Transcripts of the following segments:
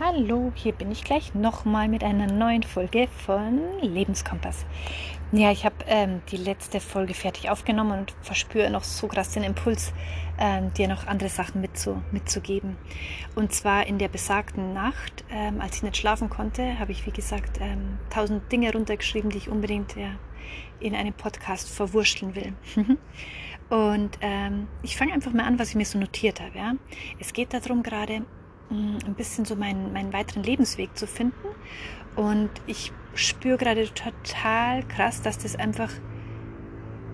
Hallo, hier bin ich gleich nochmal mit einer neuen Folge von Lebenskompass. Ja, ich habe ähm, die letzte Folge fertig aufgenommen und verspüre noch so krass den Impuls, ähm, dir noch andere Sachen mitzu, mitzugeben. Und zwar in der besagten Nacht, ähm, als ich nicht schlafen konnte, habe ich, wie gesagt, ähm, tausend Dinge runtergeschrieben, die ich unbedingt ja, in einem Podcast verwurschteln will. und ähm, ich fange einfach mal an, was ich mir so notiert habe. Ja? Es geht darum gerade, ein bisschen so meinen, meinen weiteren Lebensweg zu finden. Und ich spüre gerade total krass, dass das einfach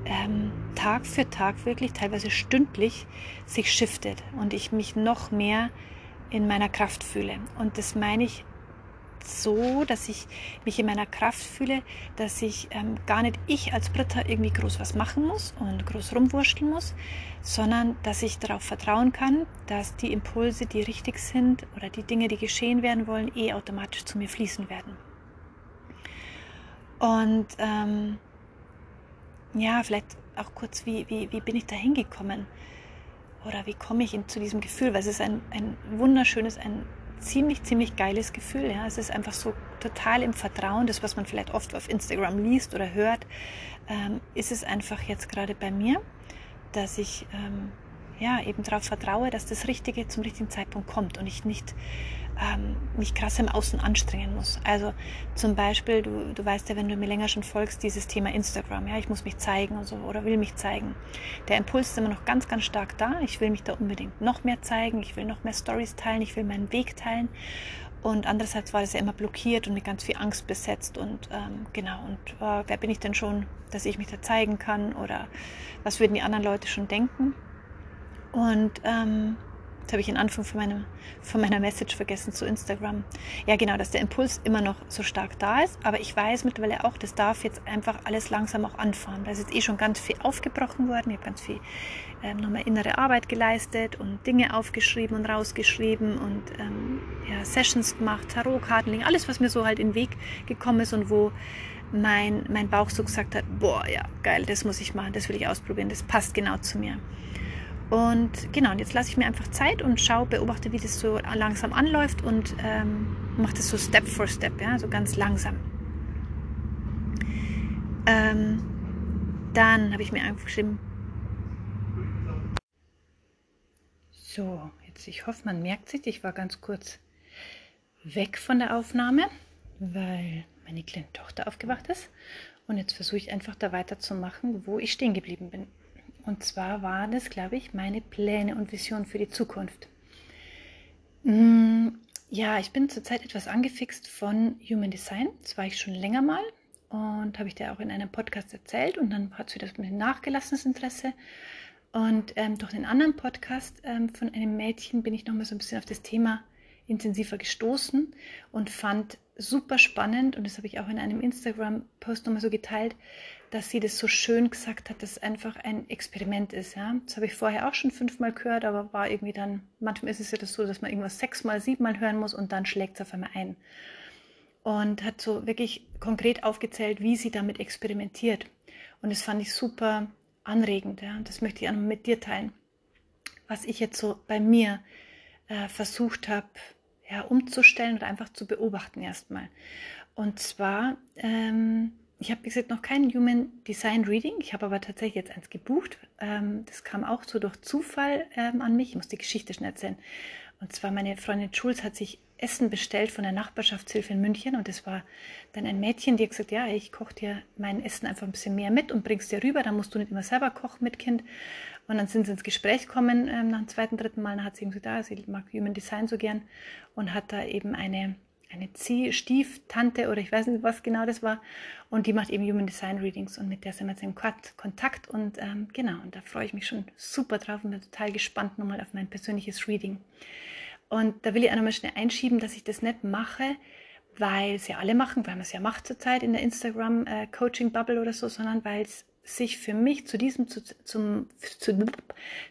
ähm, Tag für Tag wirklich, teilweise stündlich, sich shiftet und ich mich noch mehr in meiner Kraft fühle. Und das meine ich so, dass ich mich in meiner Kraft fühle, dass ich ähm, gar nicht ich als Britta irgendwie groß was machen muss und groß rumwurschteln muss, sondern dass ich darauf vertrauen kann, dass die Impulse, die richtig sind oder die Dinge, die geschehen werden wollen, eh automatisch zu mir fließen werden. Und ähm, ja, vielleicht auch kurz, wie, wie, wie bin ich da hingekommen? Oder wie komme ich zu diesem Gefühl? Weil es ist ein, ein wunderschönes, ein ziemlich, ziemlich geiles Gefühl. Ja. Es ist einfach so total im Vertrauen, das, was man vielleicht oft auf Instagram liest oder hört, ähm, ist es einfach jetzt gerade bei mir, dass ich ähm, ja, eben darauf vertraue, dass das Richtige zum richtigen Zeitpunkt kommt und ich nicht ähm, mich krass im Außen anstrengen muss. Also zum Beispiel, du, du weißt ja, wenn du mir länger schon folgst, dieses Thema Instagram, ja, ich muss mich zeigen und so oder will mich zeigen. Der Impuls ist immer noch ganz, ganz stark da. Ich will mich da unbedingt noch mehr zeigen, ich will noch mehr Stories teilen, ich will meinen Weg teilen. Und andererseits war das ja immer blockiert und mit ganz viel Angst besetzt. Und ähm, genau, und äh, wer bin ich denn schon, dass ich mich da zeigen kann? Oder was würden die anderen Leute schon denken? Und ähm, Jetzt habe ich den Anfang von, meinem, von meiner Message vergessen zu Instagram. Ja, genau, dass der Impuls immer noch so stark da ist. Aber ich weiß mittlerweile auch, das darf jetzt einfach alles langsam auch anfahren. Da ist jetzt eh schon ganz viel aufgebrochen worden. Ich habe ganz viel ähm, nochmal innere Arbeit geleistet und Dinge aufgeschrieben und rausgeschrieben und ähm, ja, Sessions gemacht, Tarotkartenling, alles, was mir so halt in den Weg gekommen ist und wo mein, mein Bauch so gesagt hat, boah, ja, geil, das muss ich machen, das will ich ausprobieren, das passt genau zu mir. Und genau, und jetzt lasse ich mir einfach Zeit und schaue, beobachte, wie das so langsam anläuft und ähm, mache das so Step for Step, ja, so ganz langsam. Ähm, dann habe ich mir einfach geschrieben. So, jetzt ich hoffe, man merkt sich, ich war ganz kurz weg von der Aufnahme, weil meine kleine Tochter aufgewacht ist. Und jetzt versuche ich einfach da weiterzumachen, wo ich stehen geblieben bin. Und zwar waren das, glaube ich, meine Pläne und Visionen für die Zukunft. Mm, ja, ich bin zurzeit etwas angefixt von Human Design. Das war ich schon länger mal und habe ich dir auch in einem Podcast erzählt. Und dann hat es wieder ein nachgelassenes Interesse. Und ähm, durch den anderen Podcast ähm, von einem Mädchen bin ich nochmal so ein bisschen auf das Thema intensiver gestoßen und fand super spannend. Und das habe ich auch in einem Instagram-Post nochmal so geteilt, dass sie das so schön gesagt hat, dass es einfach ein Experiment ist. Ja? Das habe ich vorher auch schon fünfmal gehört, aber war irgendwie dann, manchmal ist es ja das so, dass man irgendwas sechsmal, siebenmal hören muss und dann schlägt es auf einmal ein. Und hat so wirklich konkret aufgezählt, wie sie damit experimentiert. Und das fand ich super anregend. Ja? Und das möchte ich auch mit dir teilen. Was ich jetzt so bei mir äh, versucht habe, ja, umzustellen oder einfach zu beobachten erstmal. Und zwar ähm, ich habe, wie gesagt, noch kein Human Design Reading. Ich habe aber tatsächlich jetzt eins gebucht. Ähm, das kam auch so durch Zufall ähm, an mich. Ich muss die Geschichte schnell erzählen. Und zwar meine Freundin Schulz hat sich Essen bestellt von der Nachbarschaftshilfe in München und das war dann ein Mädchen, die hat gesagt, ja, ich koche dir mein Essen einfach ein bisschen mehr mit und bringst dir rüber, dann musst du nicht immer selber kochen mit Kind. Und dann sind sie ins Gespräch gekommen ähm, nach dem zweiten, dritten Mal, dann hat sie gesagt, ja, sie mag Human Design so gern und hat da eben eine eine Stieftante oder ich weiß nicht, was genau das war. Und die macht eben Human Design Readings und mit der sind wir jetzt in Kontakt. Und ähm, genau, und da freue ich mich schon super drauf und bin total gespannt nochmal auf mein persönliches Reading. Und da will ich auch nochmal schnell einschieben, dass ich das nicht mache, weil es ja alle machen, weil man es ja macht zurzeit in der Instagram äh, Coaching Bubble oder so, sondern weil es sich für mich zu diesem, zu, zum, zu,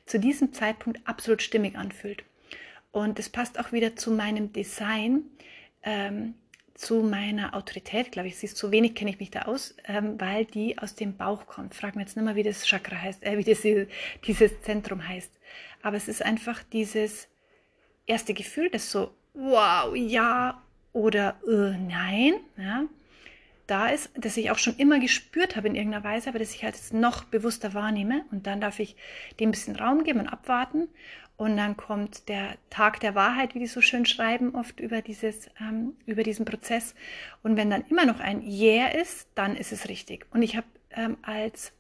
zu diesem Zeitpunkt absolut stimmig anfühlt. Und es passt auch wieder zu meinem Design, ähm, zu meiner Autorität, glaube ich, siehst, so wenig kenne ich mich da aus, ähm, weil die aus dem Bauch kommt. Frag mir jetzt nicht mehr, wie das Chakra heißt, äh, wie das, dieses Zentrum heißt. Aber es ist einfach dieses erste Gefühl, das so wow, ja oder äh, nein. Ja da ist, das ich auch schon immer gespürt habe in irgendeiner Weise, aber das ich halt jetzt noch bewusster wahrnehme. Und dann darf ich dem ein bisschen Raum geben und abwarten. Und dann kommt der Tag der Wahrheit, wie die so schön schreiben, oft über, dieses, ähm, über diesen Prozess. Und wenn dann immer noch ein Yeah ist, dann ist es richtig. Und ich habe ähm, als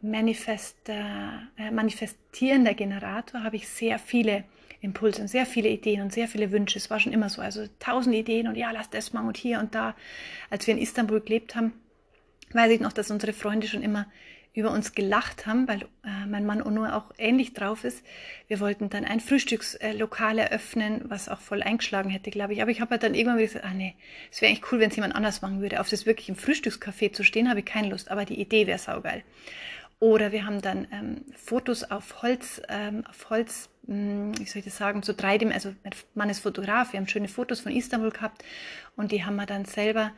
Manifest, äh, manifestierender Generator habe ich sehr viele Impulse und sehr viele Ideen und sehr viele Wünsche. Es war schon immer so. Also tausend Ideen und ja, lass das mal und hier und da. Als wir in Istanbul gelebt haben, weiß ich noch, dass unsere Freunde schon immer über uns gelacht haben, weil äh, mein Mann Ono auch ähnlich drauf ist. Wir wollten dann ein Frühstückslokal eröffnen, was auch voll eingeschlagen hätte, glaube ich. Aber ich habe halt dann irgendwann gesagt, ah nee, es wäre eigentlich cool, wenn es jemand anders machen würde. Auf das wirklich im Frühstückscafé zu stehen, habe ich keine Lust, aber die Idee wäre saugeil. Oder wir haben dann ähm, Fotos auf Holz, ähm, auf Holz, mh, hm, wie soll ich das sagen, so dreidim, also mein Mann ist Fotograf, wir haben schöne Fotos von Istanbul gehabt und die haben wir dann selber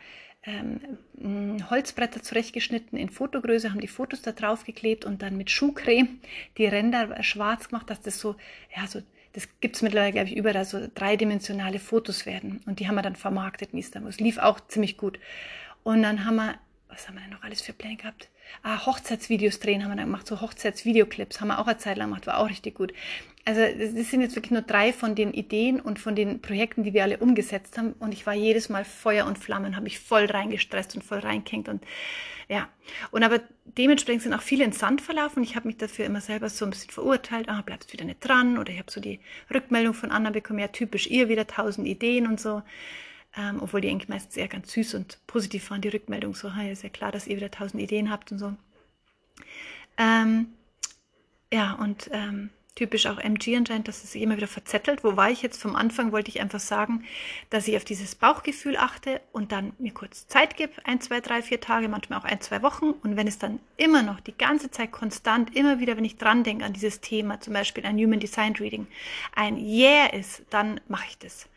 ähm, hm, Holzbretter zurechtgeschnitten in Fotogröße, haben die Fotos da drauf geklebt und dann mit Schuhcreme die Ränder schwarz gemacht, dass das so, ja, so, das gibt es mittlerweile, glaube ich, überall so dreidimensionale Fotos werden. Und die haben wir dann vermarktet in Istanbul. Es lief auch ziemlich gut. Und dann haben wir, was haben wir denn noch alles für Pläne gehabt? Ah, Hochzeitsvideos drehen haben wir dann gemacht, so Hochzeitsvideoclips haben wir auch eine Zeit lang gemacht, war auch richtig gut. Also das sind jetzt wirklich nur drei von den Ideen und von den Projekten, die wir alle umgesetzt haben. Und ich war jedes Mal Feuer und Flammen, habe mich voll reingestresst und voll reingehängt und ja. Und aber dementsprechend sind auch viele ins Sand verlaufen. Ich habe mich dafür immer selber so ein bisschen verurteilt. Ah, bleibst wieder nicht dran. Oder ich habe so die Rückmeldung von anderen bekommen, ja, typisch ihr wieder tausend Ideen und so ähm, obwohl die eigentlich meistens eher ganz süß und positiv waren, die Rückmeldung so, hey, ist ja klar, dass ihr wieder tausend Ideen habt und so. Ähm, ja, und ähm, typisch auch MG anscheinend, dass es sich immer wieder verzettelt. Wo war ich jetzt? Vom Anfang wollte ich einfach sagen, dass ich auf dieses Bauchgefühl achte und dann mir kurz Zeit gebe, ein, zwei, drei, vier Tage, manchmal auch ein, zwei Wochen. Und wenn es dann immer noch die ganze Zeit konstant, immer wieder, wenn ich dran denke an dieses Thema, zum Beispiel ein Human Design Reading, ein Yeah ist, dann mache ich das.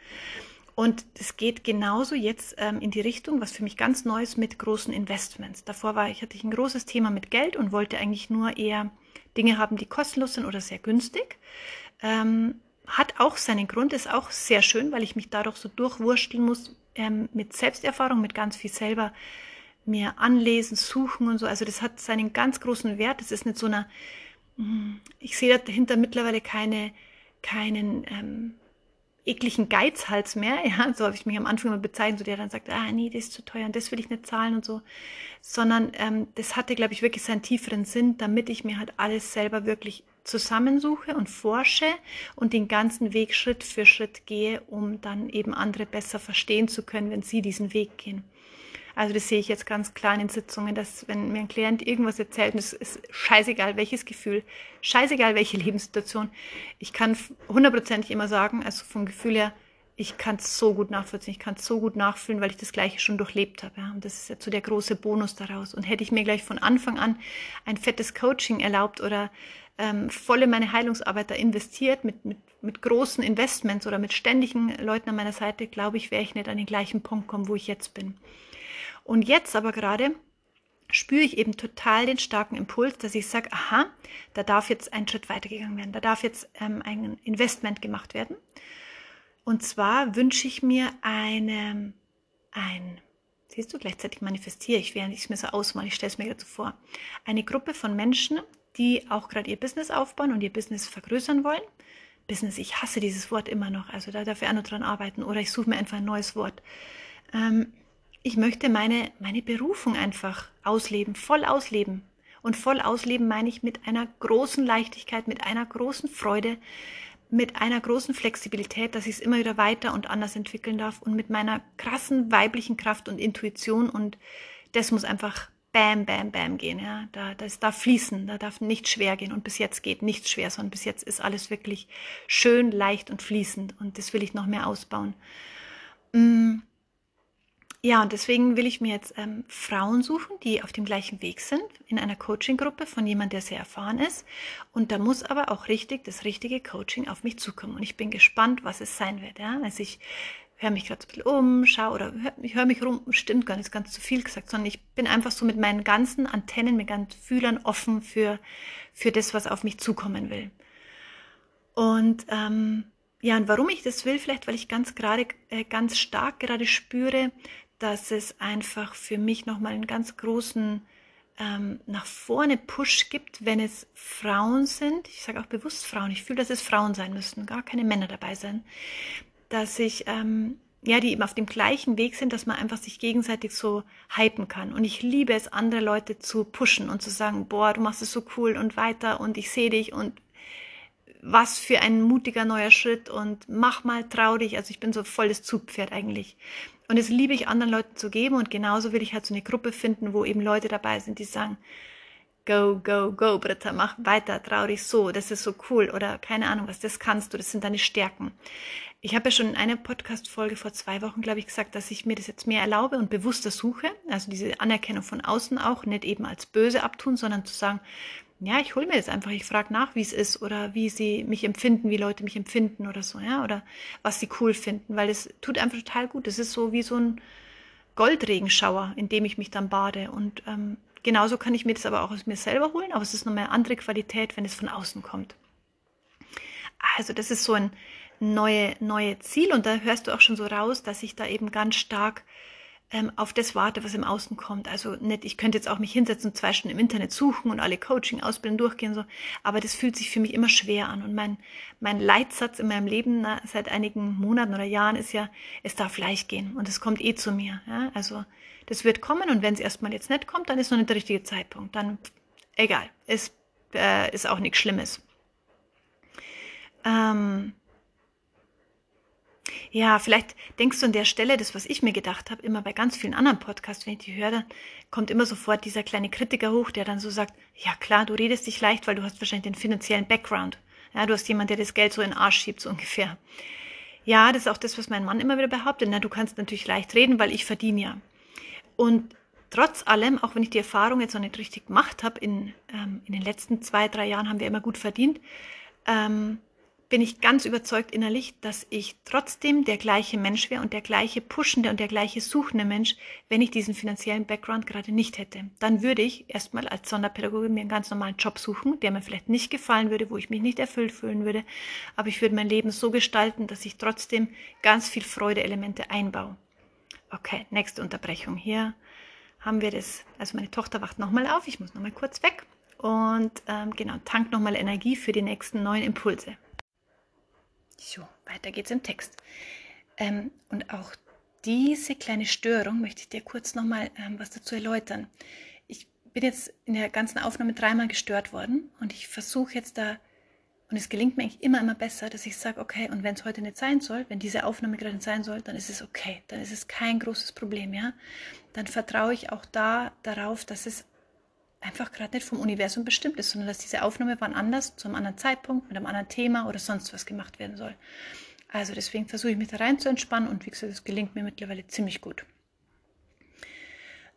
Und es geht genauso jetzt ähm, in die Richtung, was für mich ganz neu ist, mit großen Investments. Davor war ich, hatte ich ein großes Thema mit Geld und wollte eigentlich nur eher Dinge haben, die kostenlos sind oder sehr günstig. Ähm, hat auch seinen Grund, ist auch sehr schön, weil ich mich dadurch so durchwursteln muss ähm, mit Selbsterfahrung, mit ganz viel selber mir anlesen, suchen und so. Also das hat seinen ganz großen Wert. Das ist nicht so eine, hm, ich sehe dahinter mittlerweile keine, keinen, ähm, ekligen Geizhals mehr, ja, so habe ich mich am Anfang immer bezeichnet, so der dann sagt, ah nee, das ist zu teuer und das will ich nicht zahlen und so, sondern ähm, das hatte, glaube ich, wirklich seinen tieferen Sinn, damit ich mir halt alles selber wirklich zusammensuche und forsche und den ganzen Weg Schritt für Schritt gehe, um dann eben andere besser verstehen zu können, wenn sie diesen Weg gehen. Also das sehe ich jetzt ganz klar in den Sitzungen, dass wenn mir ein Klient irgendwas erzählt, und es ist scheißegal welches Gefühl, scheißegal welche Lebenssituation, ich kann hundertprozentig immer sagen, also vom Gefühl her, ich kann es so gut nachvollziehen, ich kann es so gut nachfühlen, weil ich das Gleiche schon durchlebt habe. Ja. Und das ist jetzt so der große Bonus daraus. Und hätte ich mir gleich von Anfang an ein fettes Coaching erlaubt oder ähm, voll in meine Heilungsarbeit da investiert, mit, mit, mit großen Investments oder mit ständigen Leuten an meiner Seite, glaube ich, wäre ich nicht an den gleichen Punkt kommen, wo ich jetzt bin. Und jetzt aber gerade spüre ich eben total den starken Impuls, dass ich sage, aha, da darf jetzt ein Schritt weitergegangen werden, da darf jetzt ähm, ein Investment gemacht werden. Und zwar wünsche ich mir eine, ein, siehst du, gleichzeitig manifestiere ich, während ich es mir so ausmale, ich stelle es mir dazu vor, eine Gruppe von Menschen, die auch gerade ihr Business aufbauen und ihr Business vergrößern wollen. Business, ich hasse dieses Wort immer noch, also da darf ich auch noch dran arbeiten oder ich suche mir einfach ein neues Wort. Ähm, ich möchte meine, meine Berufung einfach ausleben, voll ausleben. Und voll ausleben meine ich mit einer großen Leichtigkeit, mit einer großen Freude, mit einer großen Flexibilität, dass ich es immer wieder weiter und anders entwickeln darf und mit meiner krassen weiblichen Kraft und Intuition und das muss einfach bam, bam, bam gehen. Ja, da, das darf fließen, da darf nicht schwer gehen und bis jetzt geht nichts schwer, sondern bis jetzt ist alles wirklich schön, leicht und fließend und das will ich noch mehr ausbauen. Mm. Ja, und deswegen will ich mir jetzt ähm, Frauen suchen, die auf dem gleichen Weg sind, in einer Coaching-Gruppe von jemand, der sehr erfahren ist. Und da muss aber auch richtig das richtige Coaching auf mich zukommen. Und ich bin gespannt, was es sein wird. Ja? Also ich höre mich gerade ein bisschen um, schaue oder hör, ich höre mich rum, stimmt gar nicht, ganz zu viel gesagt, sondern ich bin einfach so mit meinen ganzen Antennen, mit ganzen Fühlern offen für, für das, was auf mich zukommen will. Und ähm, ja, und warum ich das will, vielleicht, weil ich ganz gerade, äh, ganz stark gerade spüre, dass es einfach für mich nochmal einen ganz großen ähm, nach vorne Push gibt, wenn es Frauen sind. Ich sage auch bewusst Frauen. Ich fühle, dass es Frauen sein müssten, gar keine Männer dabei sein. Dass ich ähm, ja, die eben auf dem gleichen Weg sind, dass man einfach sich gegenseitig so hypen kann. Und ich liebe es, andere Leute zu pushen und zu sagen, boah, du machst es so cool und weiter und ich sehe dich und was für ein mutiger neuer Schritt und mach mal, trau dich. Also ich bin so voll das Zugpferd eigentlich. Und das liebe ich anderen Leuten zu geben und genauso will ich halt so eine Gruppe finden, wo eben Leute dabei sind, die sagen, go, go, go, Britta, mach weiter, trau dich so, das ist so cool oder keine Ahnung was, das kannst du, das sind deine Stärken. Ich habe ja schon in einer Podcast-Folge vor zwei Wochen, glaube ich, gesagt, dass ich mir das jetzt mehr erlaube und bewusster suche. Also diese Anerkennung von außen auch, nicht eben als böse abtun, sondern zu sagen, ja, ich hole mir das einfach, ich frage nach, wie es ist oder wie sie mich empfinden, wie Leute mich empfinden oder so, ja, oder was sie cool finden, weil es tut einfach total gut. Es ist so wie so ein Goldregenschauer, in dem ich mich dann bade. Und ähm, genauso kann ich mir das aber auch aus mir selber holen, aber es ist nochmal eine andere Qualität, wenn es von außen kommt. Also das ist so ein neue, neue Ziel. Und da hörst du auch schon so raus, dass ich da eben ganz stark ähm, auf das warte, was im Außen kommt. Also nicht, ich könnte jetzt auch mich hinsetzen und zwei Stunden im Internet suchen und alle Coaching-Ausbildungen durchgehen, so. Aber das fühlt sich für mich immer schwer an. Und mein, mein Leitsatz in meinem Leben na, seit einigen Monaten oder Jahren ist ja, es darf leicht gehen und es kommt eh zu mir. Ja? Also, das wird kommen und wenn es erstmal jetzt nicht kommt, dann ist noch nicht der richtige Zeitpunkt. Dann, egal, es äh, ist auch nichts Schlimmes. Ähm, ja, vielleicht denkst du an der Stelle, das, was ich mir gedacht habe, immer bei ganz vielen anderen Podcasts, wenn ich die höre, dann kommt immer sofort dieser kleine Kritiker hoch, der dann so sagt, ja klar, du redest dich leicht, weil du hast wahrscheinlich den finanziellen Background. Ja, du hast jemand, der das Geld so in den Arsch schiebt, so ungefähr. Ja, das ist auch das, was mein Mann immer wieder behauptet. Na, du kannst natürlich leicht reden, weil ich verdiene ja. Und trotz allem, auch wenn ich die Erfahrung jetzt noch nicht richtig gemacht habe, in, ähm, in den letzten zwei, drei Jahren haben wir immer gut verdient, ähm, bin ich ganz überzeugt innerlich, dass ich trotzdem der gleiche Mensch wäre und der gleiche pushende und der gleiche suchende Mensch, wenn ich diesen finanziellen Background gerade nicht hätte. Dann würde ich erstmal als Sonderpädagogin mir einen ganz normalen Job suchen, der mir vielleicht nicht gefallen würde, wo ich mich nicht erfüllt fühlen würde, aber ich würde mein Leben so gestalten, dass ich trotzdem ganz viel Freudeelemente einbaue. Okay, nächste Unterbrechung. Hier haben wir das. Also meine Tochter wacht nochmal auf, ich muss nochmal kurz weg und ähm, genau, tank nochmal Energie für die nächsten neuen Impulse. So, weiter geht's im Text. Ähm, und auch diese kleine Störung möchte ich dir kurz nochmal ähm, was dazu erläutern. Ich bin jetzt in der ganzen Aufnahme dreimal gestört worden und ich versuche jetzt da, und es gelingt mir eigentlich immer, immer besser, dass ich sage, okay, und wenn es heute nicht sein soll, wenn diese Aufnahme gerade nicht sein soll, dann ist es okay, dann ist es kein großes Problem, ja. Dann vertraue ich auch da darauf, dass es einfach gerade nicht vom Universum bestimmt ist, sondern dass diese Aufnahme wann anders, zu einem anderen Zeitpunkt, mit einem anderen Thema oder sonst was gemacht werden soll. Also deswegen versuche ich mich da rein zu entspannen und wie gesagt, es gelingt mir mittlerweile ziemlich gut.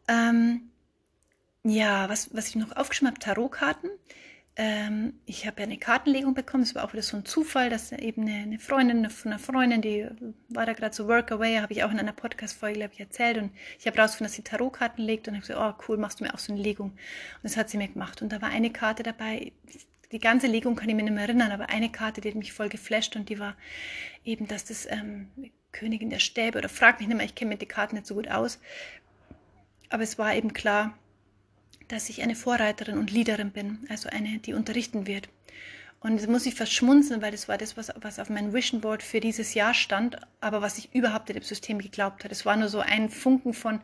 Ähm, ja, was, was ich noch aufgeschrieben habe, Tarotkarten. Ähm, ich habe ja eine Kartenlegung bekommen. Es war auch wieder so ein Zufall, dass eben eine, eine Freundin von einer Freundin, die war da gerade so Workaway, habe ich auch in einer Podcast-Folge, glaube ich, erzählt. Und ich habe rausgefunden, dass sie Tarotkarten legt und habe gesagt, oh cool, machst du mir auch so eine Legung. Und das hat sie mir gemacht. Und da war eine Karte dabei, die ganze Legung kann ich mir nicht mehr erinnern, aber eine Karte, die hat mich voll geflasht und die war eben, dass das ähm, Königin der Stäbe oder frag mich nicht mehr, ich kenne mir die Karten nicht so gut aus. Aber es war eben klar, dass ich eine Vorreiterin und Leaderin bin, also eine, die unterrichten wird. Und das muss ich fast schmunzeln, weil das war das, was, was auf meinem Vision Board für dieses Jahr stand, aber was ich überhaupt nicht im System geglaubt habe. Es war nur so ein Funken von,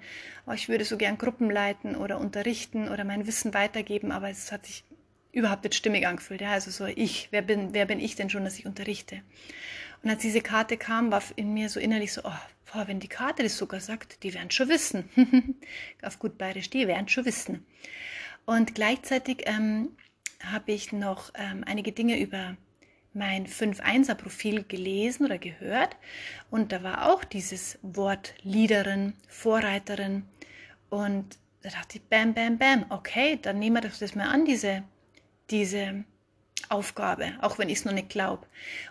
oh, ich würde so gern Gruppen leiten oder unterrichten oder mein Wissen weitergeben, aber es hat sich überhaupt nicht stimmig angefühlt. Ja, also so ich, wer bin, wer bin ich denn schon, dass ich unterrichte? Und als diese Karte kam, war in mir so innerlich so, oh, boah, wenn die Karte das sogar sagt, die werden schon wissen. Auf gut bayerisch, die werden schon wissen. Und gleichzeitig ähm, habe ich noch ähm, einige Dinge über mein 5-1er-Profil gelesen oder gehört. Und da war auch dieses Wort Leaderin, Vorreiterin. Und da dachte ich, bam, bam, bam, okay, dann nehmen wir das mal an, diese, diese Aufgabe, auch wenn ich es noch nicht glaube.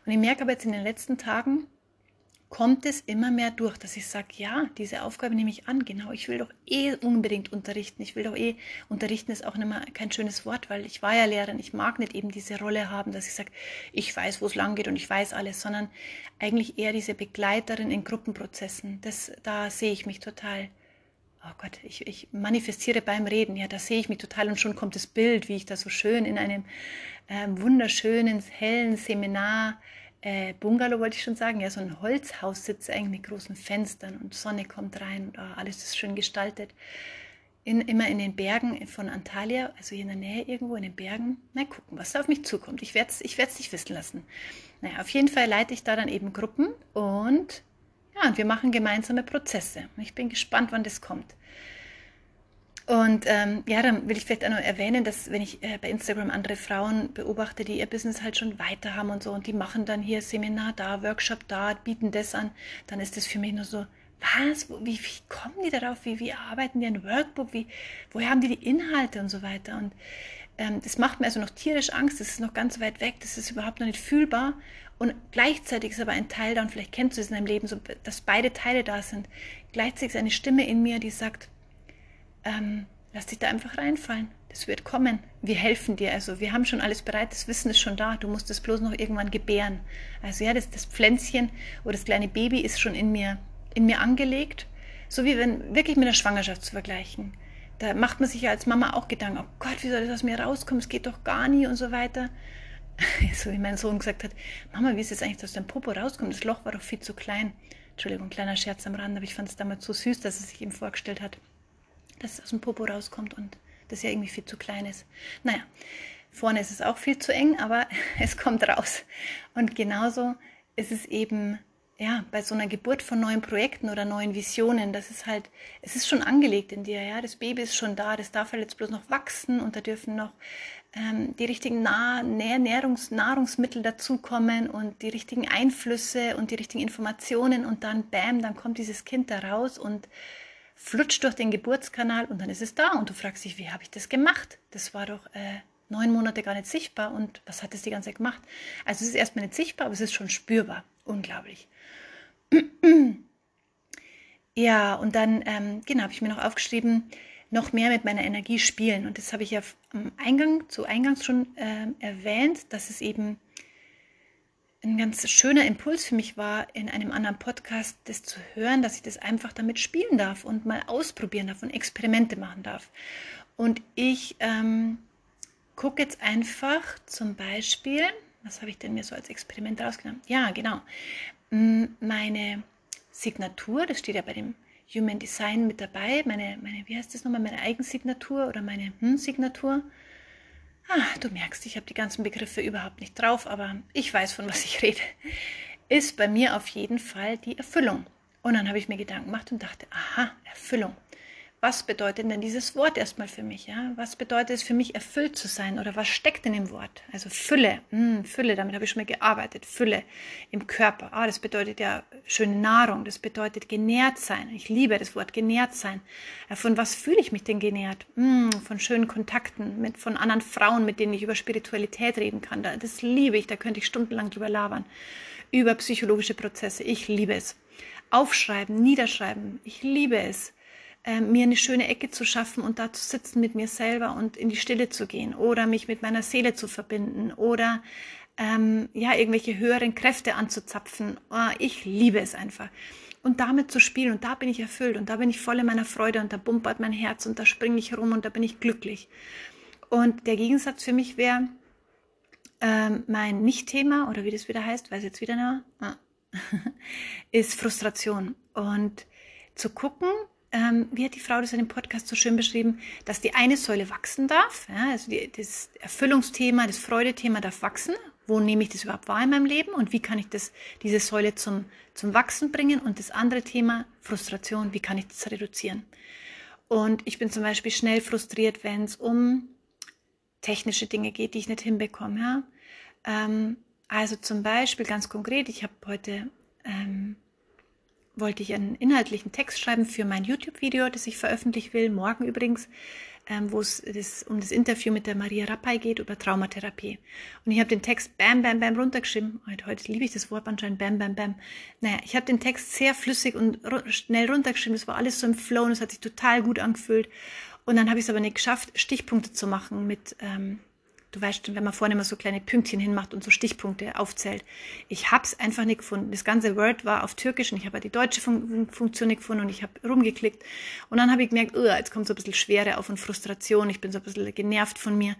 Und ich merke aber jetzt in den letzten Tagen, kommt es immer mehr durch, dass ich sage, ja, diese Aufgabe nehme ich an, genau, ich will doch eh unbedingt unterrichten, ich will doch eh, unterrichten ist auch nicht mehr kein schönes Wort, weil ich war ja Lehrerin, ich mag nicht eben diese Rolle haben, dass ich sage, ich weiß, wo es lang geht und ich weiß alles, sondern eigentlich eher diese Begleiterin in Gruppenprozessen, das, da sehe ich mich total. Oh Gott, ich, ich manifestiere beim Reden, ja, da sehe ich mich total und schon kommt das Bild, wie ich da so schön in einem äh, wunderschönen, hellen Seminar äh, Bungalow wollte ich schon sagen, ja, so ein Holzhaus sitzt eigentlich mit großen Fenstern und Sonne kommt rein und oh, alles ist schön gestaltet. In, immer in den Bergen von Antalya, also hier in der Nähe irgendwo in den Bergen. Na, gucken, was da auf mich zukommt. Ich werde es ich werd's dich wissen lassen. Naja, auf jeden Fall leite ich da dann eben Gruppen und ja, und wir machen gemeinsame Prozesse. Ich bin gespannt, wann das kommt. Und ähm, ja, dann will ich vielleicht auch noch erwähnen, dass wenn ich äh, bei Instagram andere Frauen beobachte, die ihr Business halt schon weiter haben und so, und die machen dann hier Seminar da, Workshop da, bieten das an, dann ist das für mich nur so, was, wie, wie kommen die darauf, wie, wie arbeiten die ein Workbook, wie, woher haben die die Inhalte und so weiter. Und ähm, das macht mir also noch tierisch Angst, das ist noch ganz weit weg, das ist überhaupt noch nicht fühlbar. Und gleichzeitig ist aber ein Teil da, und vielleicht kennst du es in deinem Leben, so, dass beide Teile da sind. Gleichzeitig ist eine Stimme in mir, die sagt, ähm, lass dich da einfach reinfallen. Das wird kommen. Wir helfen dir. Also wir haben schon alles bereit, das Wissen ist schon da. Du musst es bloß noch irgendwann gebären. Also ja, das, das Pflänzchen oder das kleine Baby ist schon in mir, in mir angelegt. So wie wenn wirklich mit der Schwangerschaft zu vergleichen. Da macht man sich ja als Mama auch Gedanken, oh Gott, wie soll das aus mir rauskommen? Es geht doch gar nie und so weiter. So wie mein Sohn gesagt hat, Mama, wie ist es eigentlich, dass dein Popo rauskommt? Das Loch war doch viel zu klein. Entschuldigung, kleiner Scherz am Rand, aber ich fand es damals so süß, dass es sich ihm vorgestellt hat dass es aus dem Popo rauskommt und das ja irgendwie viel zu klein ist. Naja, vorne ist es auch viel zu eng, aber es kommt raus. Und genauso ist es eben ja, bei so einer Geburt von neuen Projekten oder neuen Visionen, das ist halt, es ist schon angelegt in dir, ja, das Baby ist schon da, das darf halt jetzt bloß noch wachsen und da dürfen noch ähm, die richtigen nah Nährungs Nahrungsmittel dazukommen und die richtigen Einflüsse und die richtigen Informationen und dann, bam, dann kommt dieses Kind da raus und flutscht durch den Geburtskanal und dann ist es da und du fragst dich, wie habe ich das gemacht? Das war doch äh, neun Monate gar nicht sichtbar und was hat es die ganze Zeit gemacht? Also es ist erstmal nicht sichtbar, aber es ist schon spürbar. Unglaublich. ja, und dann, ähm, genau, habe ich mir noch aufgeschrieben, noch mehr mit meiner Energie spielen. Und das habe ich ja am Eingang, zu Eingangs schon äh, erwähnt, dass es eben ein ganz schöner Impuls für mich war, in einem anderen Podcast das zu hören, dass ich das einfach damit spielen darf und mal ausprobieren darf und Experimente machen darf. Und ich ähm, gucke jetzt einfach zum Beispiel, was habe ich denn mir so als Experiment rausgenommen? Ja, genau. Meine Signatur, das steht ja bei dem Human Design mit dabei, meine, meine wie heißt das nochmal, meine Eigensignatur oder meine hm, Signatur. Ah, du merkst, ich habe die ganzen Begriffe überhaupt nicht drauf, aber ich weiß, von was ich rede. Ist bei mir auf jeden Fall die Erfüllung. Und dann habe ich mir Gedanken gemacht und dachte, aha, Erfüllung was bedeutet denn dieses Wort erstmal für mich? Ja? Was bedeutet es für mich, erfüllt zu sein? Oder was steckt in dem Wort? Also Fülle, mh, Fülle, damit habe ich schon mal gearbeitet. Fülle im Körper. Ah, das bedeutet ja schöne Nahrung. Das bedeutet genährt sein. Ich liebe das Wort genährt sein. Ja, von was fühle ich mich denn genährt? Mh, von schönen Kontakten, mit, von anderen Frauen, mit denen ich über Spiritualität reden kann. Das liebe ich. Da könnte ich stundenlang drüber labern. Über psychologische Prozesse. Ich liebe es. Aufschreiben, niederschreiben. Ich liebe es äh, mir eine schöne Ecke zu schaffen und da zu sitzen mit mir selber und in die Stille zu gehen oder mich mit meiner Seele zu verbinden oder ähm, ja irgendwelche höheren Kräfte anzuzapfen. Oh, ich liebe es einfach. Und damit zu spielen und da bin ich erfüllt und da bin ich voll in meiner Freude und da bumpert mein Herz und da springe ich rum und da bin ich glücklich. Und der Gegensatz für mich wäre ähm, mein Nicht-Thema oder wie das wieder heißt, weiß jetzt wieder noch, ah. ist Frustration. Und zu gucken, ähm, wie hat die Frau das in dem Podcast so schön beschrieben, dass die eine Säule wachsen darf. Ja, also die, das Erfüllungsthema, das Freudethema darf wachsen. Wo nehme ich das überhaupt wahr in meinem Leben und wie kann ich das, diese Säule zum, zum Wachsen bringen? Und das andere Thema, Frustration, wie kann ich das reduzieren? Und ich bin zum Beispiel schnell frustriert, wenn es um technische Dinge geht, die ich nicht hinbekomme. Ja? Ähm, also zum Beispiel ganz konkret, ich habe heute ähm, wollte ich einen inhaltlichen Text schreiben für mein YouTube-Video, das ich veröffentlichen will, morgen übrigens, ähm, wo es das, um das Interview mit der Maria Rappay geht über Traumatherapie. Und ich habe den Text bam, bam, bam runtergeschrieben. Heute, heute liebe ich das Wort anscheinend, bam, bam, bam. Naja, ich habe den Text sehr flüssig und schnell runtergeschrieben. Es war alles so im Flow und es hat sich total gut angefühlt. Und dann habe ich es aber nicht geschafft, Stichpunkte zu machen mit... Ähm, Du weißt, wenn man vorne immer so kleine Pünktchen hinmacht und so Stichpunkte aufzählt. Ich habe es einfach nicht gefunden. Das ganze Word war auf Türkisch und ich habe die deutsche Fun Funktion nicht gefunden und ich habe rumgeklickt. Und dann habe ich gemerkt, oh, jetzt kommt so ein bisschen Schwere auf und Frustration. Ich bin so ein bisschen genervt von mir.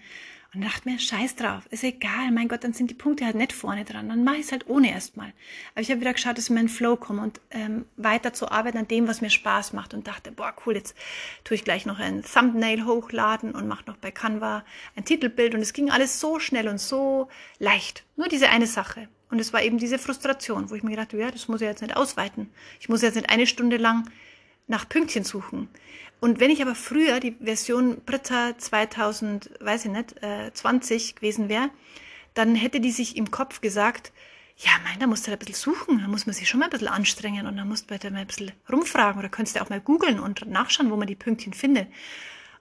Und dachte mir, scheiß drauf, ist egal, mein Gott, dann sind die Punkte halt nicht vorne dran. Dann mache ich es halt ohne erstmal. Aber ich habe wieder geschaut, dass ich in meinen Flow komme und ähm, weiter zu arbeiten an dem, was mir Spaß macht. Und dachte, boah, cool, jetzt tue ich gleich noch ein Thumbnail hochladen und mache noch bei Canva ein Titelbild. Und es ging alles so schnell und so leicht. Nur diese eine Sache. Und es war eben diese Frustration, wo ich mir gedacht habe, ja, das muss ich jetzt nicht ausweiten. Ich muss jetzt nicht eine Stunde lang nach Pünktchen suchen. Und wenn ich aber früher die Version Britta 2000, weiß ich nicht, äh, 20 gewesen wäre, dann hätte die sich im Kopf gesagt, ja, mein, da musst du halt ein bisschen suchen, da muss man sich schon mal ein bisschen anstrengen und dann musst du mal ein bisschen rumfragen oder könntest du auch mal googeln und nachschauen, wo man die Pünktchen findet.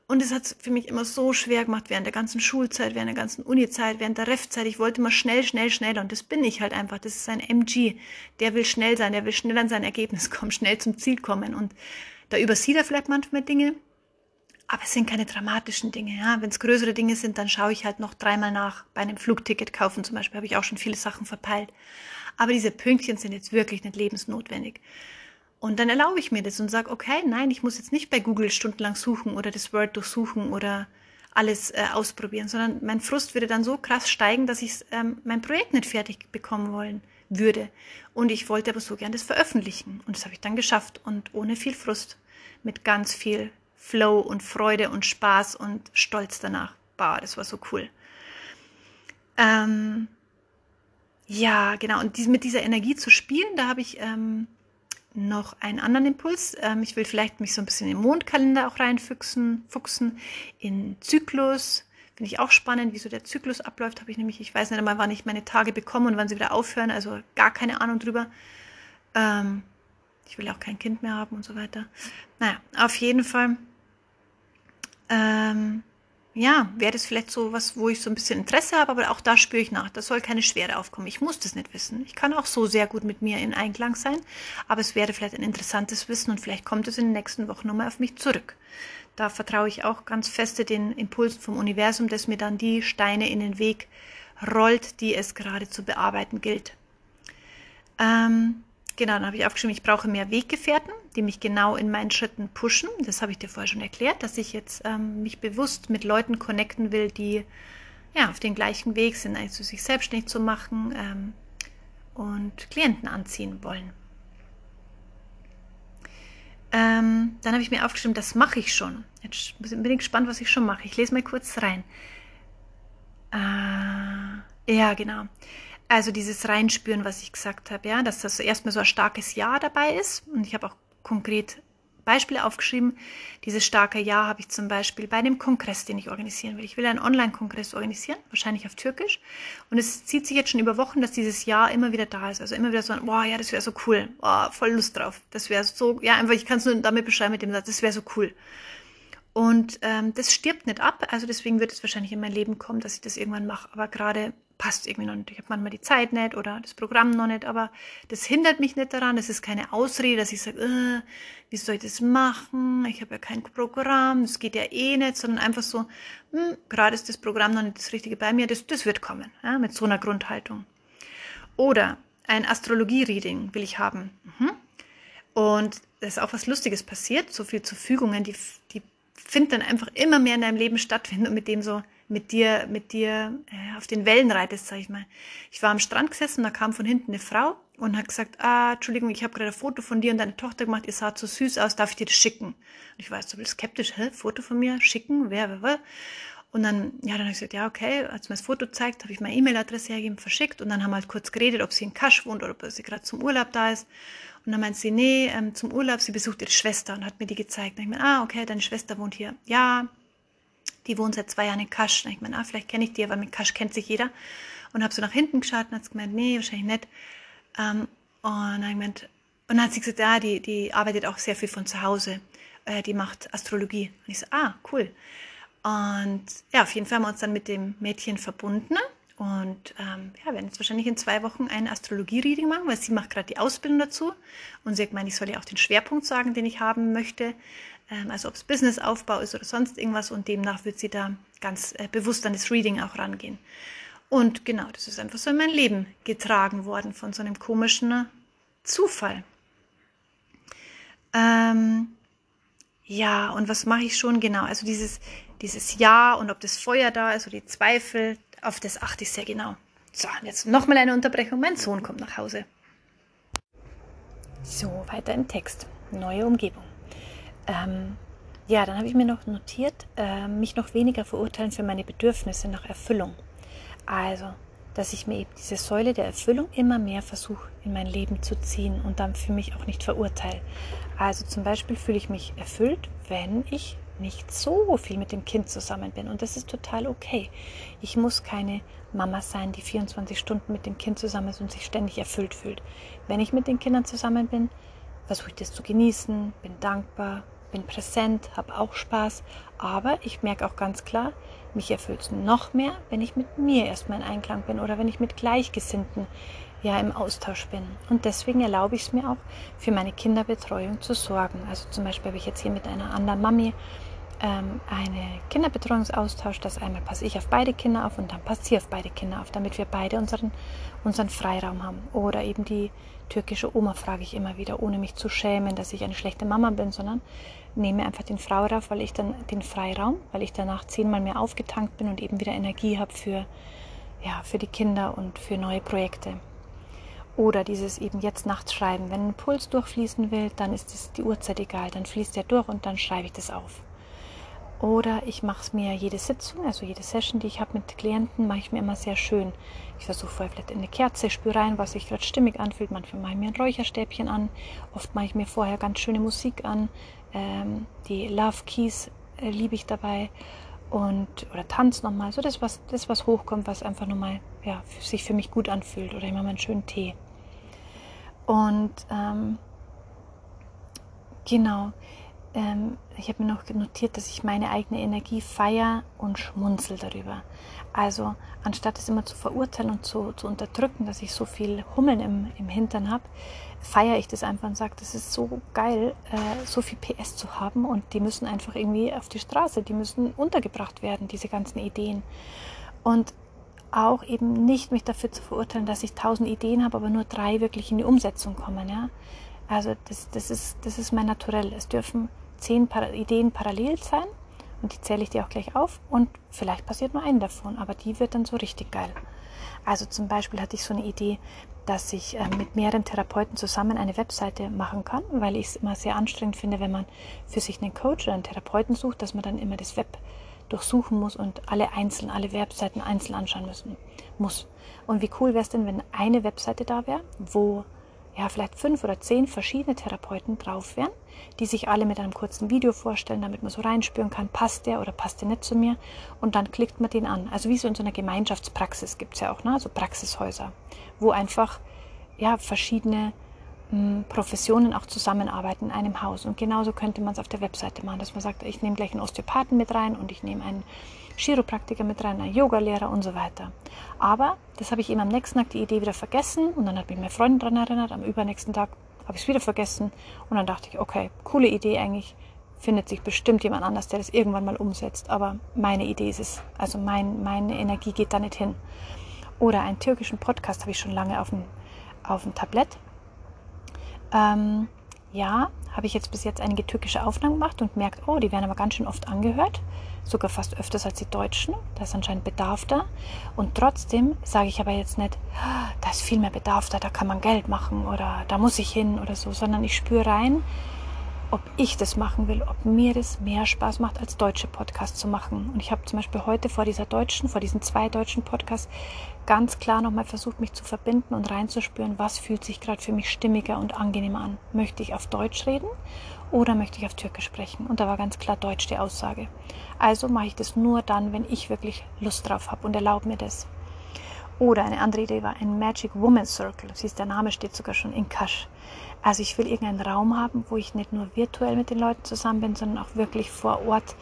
Und es hat für mich immer so schwer gemacht während der ganzen Schulzeit, während der ganzen Uni-Zeit, während der Ref-Zeit. Ich wollte immer schnell, schnell, schneller. Und das bin ich halt einfach. Das ist ein MG. Der will schnell sein, der will schnell an sein Ergebnis kommen, schnell zum Ziel kommen. Und da übersieht er vielleicht manchmal Dinge, aber es sind keine dramatischen Dinge. Ja? Wenn es größere Dinge sind, dann schaue ich halt noch dreimal nach. Bei einem Flugticket kaufen zum Beispiel habe ich auch schon viele Sachen verpeilt. Aber diese Pünktchen sind jetzt wirklich nicht lebensnotwendig. Und dann erlaube ich mir das und sage, okay, nein, ich muss jetzt nicht bei Google stundenlang suchen oder das Word durchsuchen oder alles äh, ausprobieren, sondern mein Frust würde dann so krass steigen, dass ich ähm, mein Projekt nicht fertig bekommen wollen würde. Und ich wollte aber so gern das veröffentlichen. Und das habe ich dann geschafft und ohne viel Frust, mit ganz viel Flow und Freude und Spaß und Stolz danach. Boah, das war so cool. Ähm, ja, genau. Und mit dieser Energie zu spielen, da habe ich ähm, noch einen anderen Impuls. Ähm, ich will vielleicht mich so ein bisschen den Mondkalender auch reinfuchsen, fuchsen, in Zyklus, Finde ich auch spannend, wie so der Zyklus abläuft. Habe ich nämlich, ich weiß nicht einmal, wann ich meine Tage bekomme und wann sie wieder aufhören. Also gar keine Ahnung drüber. Ähm, ich will auch kein Kind mehr haben und so weiter. Naja, auf jeden Fall. Ähm, ja, wäre das vielleicht so was, wo ich so ein bisschen Interesse habe, aber auch da spüre ich nach. Da soll keine Schwere aufkommen. Ich muss das nicht wissen. Ich kann auch so sehr gut mit mir in Einklang sein, aber es wäre vielleicht ein interessantes Wissen und vielleicht kommt es in den nächsten Wochen nochmal auf mich zurück. Da vertraue ich auch ganz feste den Impulsen vom Universum, dass mir dann die Steine in den Weg rollt, die es gerade zu bearbeiten gilt. Ähm, genau, dann habe ich aufgeschrieben, ich brauche mehr Weggefährten, die mich genau in meinen Schritten pushen. Das habe ich dir vorher schon erklärt, dass ich jetzt ähm, mich bewusst mit Leuten connecten will, die ja, auf den gleichen Weg sind, also sich selbstständig zu machen ähm, und Klienten anziehen wollen. Ähm, dann habe ich mir aufgeschrieben, das mache ich schon. Jetzt bin ich gespannt, was ich schon mache. Ich lese mal kurz rein. Äh, ja, genau. Also dieses Reinspüren, was ich gesagt habe, ja, dass das erstmal so ein starkes Ja dabei ist. Und ich habe auch konkret Beispiele aufgeschrieben. Dieses starke Ja habe ich zum Beispiel bei dem Kongress, den ich organisieren will. Ich will einen Online-Kongress organisieren, wahrscheinlich auf Türkisch. Und es zieht sich jetzt schon über Wochen, dass dieses Ja immer wieder da ist. Also immer wieder so, ein, boah, ja, das wäre so cool. Boah, voll Lust drauf. Das wäre so, ja, einfach, ich kann es nur damit beschreiben mit dem Satz, das wäre so cool. Und ähm, das stirbt nicht ab. Also deswegen wird es wahrscheinlich in mein Leben kommen, dass ich das irgendwann mache. Aber gerade passt irgendwie noch nicht. Ich habe manchmal die Zeit nicht oder das Programm noch nicht, aber das hindert mich nicht daran. Das ist keine Ausrede, dass ich sage, äh, wie soll ich das machen? Ich habe ja kein Programm, das geht ja eh nicht, sondern einfach so, hm, gerade ist das Programm noch nicht das Richtige bei mir, das, das wird kommen, ja, mit so einer Grundhaltung. Oder ein Astrologie-Reading will ich haben. Mhm. Und da ist auch was Lustiges passiert, so viel zu Fügungen, die, die finden dann einfach immer mehr in deinem Leben stattfinden und mit dem so mit dir, mit dir äh, auf den Wellen reitest, sag ich mal. Ich war am Strand gesessen, da kam von hinten eine Frau und hat gesagt, ah, Entschuldigung, ich habe gerade ein Foto von dir und deiner Tochter gemacht, ihr saht so süß aus, darf ich dir das schicken? Und ich war so ein bisschen skeptisch, hä, Foto von mir, schicken, wer, wer, wer? Und dann, ja, dann habe ich gesagt, ja, okay, als mir das Foto zeigt, habe ich meine E-Mail-Adresse hergegeben, verschickt und dann haben wir halt kurz geredet, ob sie in Kasch wohnt oder ob sie gerade zum Urlaub da ist. Und dann meint sie, nee, ähm, zum Urlaub, sie besucht ihre Schwester und hat mir die gezeigt. Und ich meine, ah, okay, deine Schwester wohnt hier. Ja, die wohnt seit zwei Jahren in Kasch. Ich meine, ah, vielleicht kenne ich die, aber mit Kasch kennt sich jeder. Und habe so nach hinten geschaut und hat gemeint, nee, wahrscheinlich nicht. Ähm, und dann gemeint, Und dann hat sie gesagt, ja, die, die arbeitet auch sehr viel von zu Hause. Äh, die macht Astrologie. Und ich so, ah, cool. Und ja, auf jeden Fall haben wir uns dann mit dem Mädchen verbunden. Und ähm, ja, werden jetzt wahrscheinlich in zwei Wochen ein Astrologie-Reading machen, weil sie macht gerade die Ausbildung dazu. Und sie hat gemeint, ich soll ja auch den Schwerpunkt sagen, den ich haben möchte. Ähm, also ob es Businessaufbau ist oder sonst irgendwas. Und demnach wird sie da ganz äh, bewusst an das Reading auch rangehen. Und genau, das ist einfach so in mein Leben getragen worden von so einem komischen Zufall. Ähm, ja, und was mache ich schon genau? Also dieses, dieses Ja und ob das Feuer da ist oder die Zweifel, auf das achte ich sehr genau. So, jetzt nochmal eine Unterbrechung. Mein Sohn kommt nach Hause. So, weiter im Text. Neue Umgebung. Ähm, ja, dann habe ich mir noch notiert, äh, mich noch weniger verurteilen für meine Bedürfnisse nach Erfüllung. Also, dass ich mir eben diese Säule der Erfüllung immer mehr versuche in mein Leben zu ziehen und dann für mich auch nicht verurteile. Also zum Beispiel fühle ich mich erfüllt, wenn ich nicht so viel mit dem Kind zusammen bin. Und das ist total okay. Ich muss keine Mama sein, die 24 Stunden mit dem Kind zusammen ist und sich ständig erfüllt fühlt. Wenn ich mit den Kindern zusammen bin, versuche ich das zu genießen, bin dankbar, bin präsent, habe auch Spaß. Aber ich merke auch ganz klar, mich erfüllt es noch mehr, wenn ich mit mir erstmal in Einklang bin oder wenn ich mit Gleichgesinnten ja im Austausch bin. Und deswegen erlaube ich es mir auch, für meine Kinderbetreuung zu sorgen. Also zum Beispiel habe ich jetzt hier mit einer anderen Mami ähm, einen Kinderbetreuungsaustausch, dass einmal passe ich auf beide Kinder auf und dann passe sie auf beide Kinder auf, damit wir beide unseren, unseren Freiraum haben. Oder eben die türkische Oma frage ich immer wieder, ohne mich zu schämen, dass ich eine schlechte Mama bin, sondern nehme einfach den Freiraum, weil ich dann den Freiraum, weil ich danach zehnmal mehr aufgetankt bin und eben wieder Energie habe für, ja, für die Kinder und für neue Projekte. Oder dieses eben jetzt nachts schreiben. Wenn ein Puls durchfließen will, dann ist es die Uhrzeit egal. Dann fließt er durch und dann schreibe ich das auf. Oder ich mache es mir jede Sitzung, also jede Session, die ich habe mit Klienten, mache ich mir immer sehr schön. Ich versuche vorher vielleicht in eine Kerze, spüre rein, was sich gerade stimmig anfühlt. Manchmal mache ich mir ein Räucherstäbchen an. Oft mache ich mir vorher ganz schöne Musik an. Ähm, die Love Keys äh, liebe ich dabei. Und, oder Tanz nochmal. So das, was, das, was hochkommt, was einfach nochmal ja, sich für mich gut anfühlt. Oder ich mache mal einen schönen Tee. Und ähm, genau ähm, ich habe mir noch notiert, dass ich meine eigene Energie feiere und schmunzel darüber. Also anstatt es immer zu verurteilen und zu, zu unterdrücken, dass ich so viel Hummeln im, im Hintern habe, feiere ich das einfach und sage, das ist so geil, äh, so viel PS zu haben und die müssen einfach irgendwie auf die Straße, die müssen untergebracht werden, diese ganzen Ideen. Und auch eben nicht mich dafür zu verurteilen, dass ich tausend Ideen habe, aber nur drei wirklich in die Umsetzung kommen. Ja? Also das, das, ist, das ist mein Naturell. Es dürfen zehn Ideen parallel sein und die zähle ich dir auch gleich auf und vielleicht passiert nur eine davon, aber die wird dann so richtig geil. Also zum Beispiel hatte ich so eine Idee, dass ich äh, mit mehreren Therapeuten zusammen eine Webseite machen kann, weil ich es immer sehr anstrengend finde, wenn man für sich einen Coach oder einen Therapeuten sucht, dass man dann immer das Web durchsuchen muss und alle einzeln, alle Webseiten einzeln anschauen müssen muss. Und wie cool wäre es denn, wenn eine Webseite da wäre, wo ja, vielleicht fünf oder zehn verschiedene Therapeuten drauf wären, die sich alle mit einem kurzen Video vorstellen, damit man so reinspüren kann, passt der oder passt der nicht zu mir. Und dann klickt man den an. Also wie so in so einer Gemeinschaftspraxis gibt es ja auch, ne? so Praxishäuser, wo einfach ja, verschiedene mh, hm, Professionen auch zusammenarbeiten in einem Haus. Und genauso könnte man es auf der Webseite machen, dass man sagt, ich nehme gleich einen Osteopathen mit rein und ich nehme einen Chiropraktiker mit rein, ein Yogalehrer und so weiter. Aber das habe ich eben am nächsten Tag die Idee wieder vergessen und dann hat mich meine Freundin daran erinnert. Am übernächsten Tag habe ich es wieder vergessen und dann dachte ich, okay, coole Idee eigentlich. Findet sich bestimmt jemand anders, der das irgendwann mal umsetzt. Aber meine Idee ist es. Also mein, meine Energie geht da nicht hin. Oder einen türkischen Podcast habe ich schon lange auf dem, auf dem Tablett. Ähm, ja, habe ich jetzt bis jetzt einige türkische Aufnahmen gemacht und merkt, oh, die werden aber ganz schön oft angehört, sogar fast öfters als die deutschen. Da ist anscheinend Bedarf da. Und trotzdem sage ich aber jetzt nicht, da ist viel mehr Bedarf da, da kann man Geld machen oder da muss ich hin oder so, sondern ich spüre rein, ob ich das machen will, ob mir das mehr Spaß macht, als deutsche Podcasts zu machen. Und ich habe zum Beispiel heute vor dieser deutschen, vor diesen zwei deutschen Podcasts ganz klar nochmal versucht, mich zu verbinden und reinzuspüren, was fühlt sich gerade für mich stimmiger und angenehmer an. Möchte ich auf Deutsch reden oder möchte ich auf Türkisch sprechen? Und da war ganz klar Deutsch die Aussage. Also mache ich das nur dann, wenn ich wirklich Lust drauf habe und erlaube mir das. Oder eine andere Idee war ein Magic Woman Circle. Siehst, der Name steht sogar schon in Kasch. Also ich will irgendeinen Raum haben, wo ich nicht nur virtuell mit den Leuten zusammen bin, sondern auch wirklich vor Ort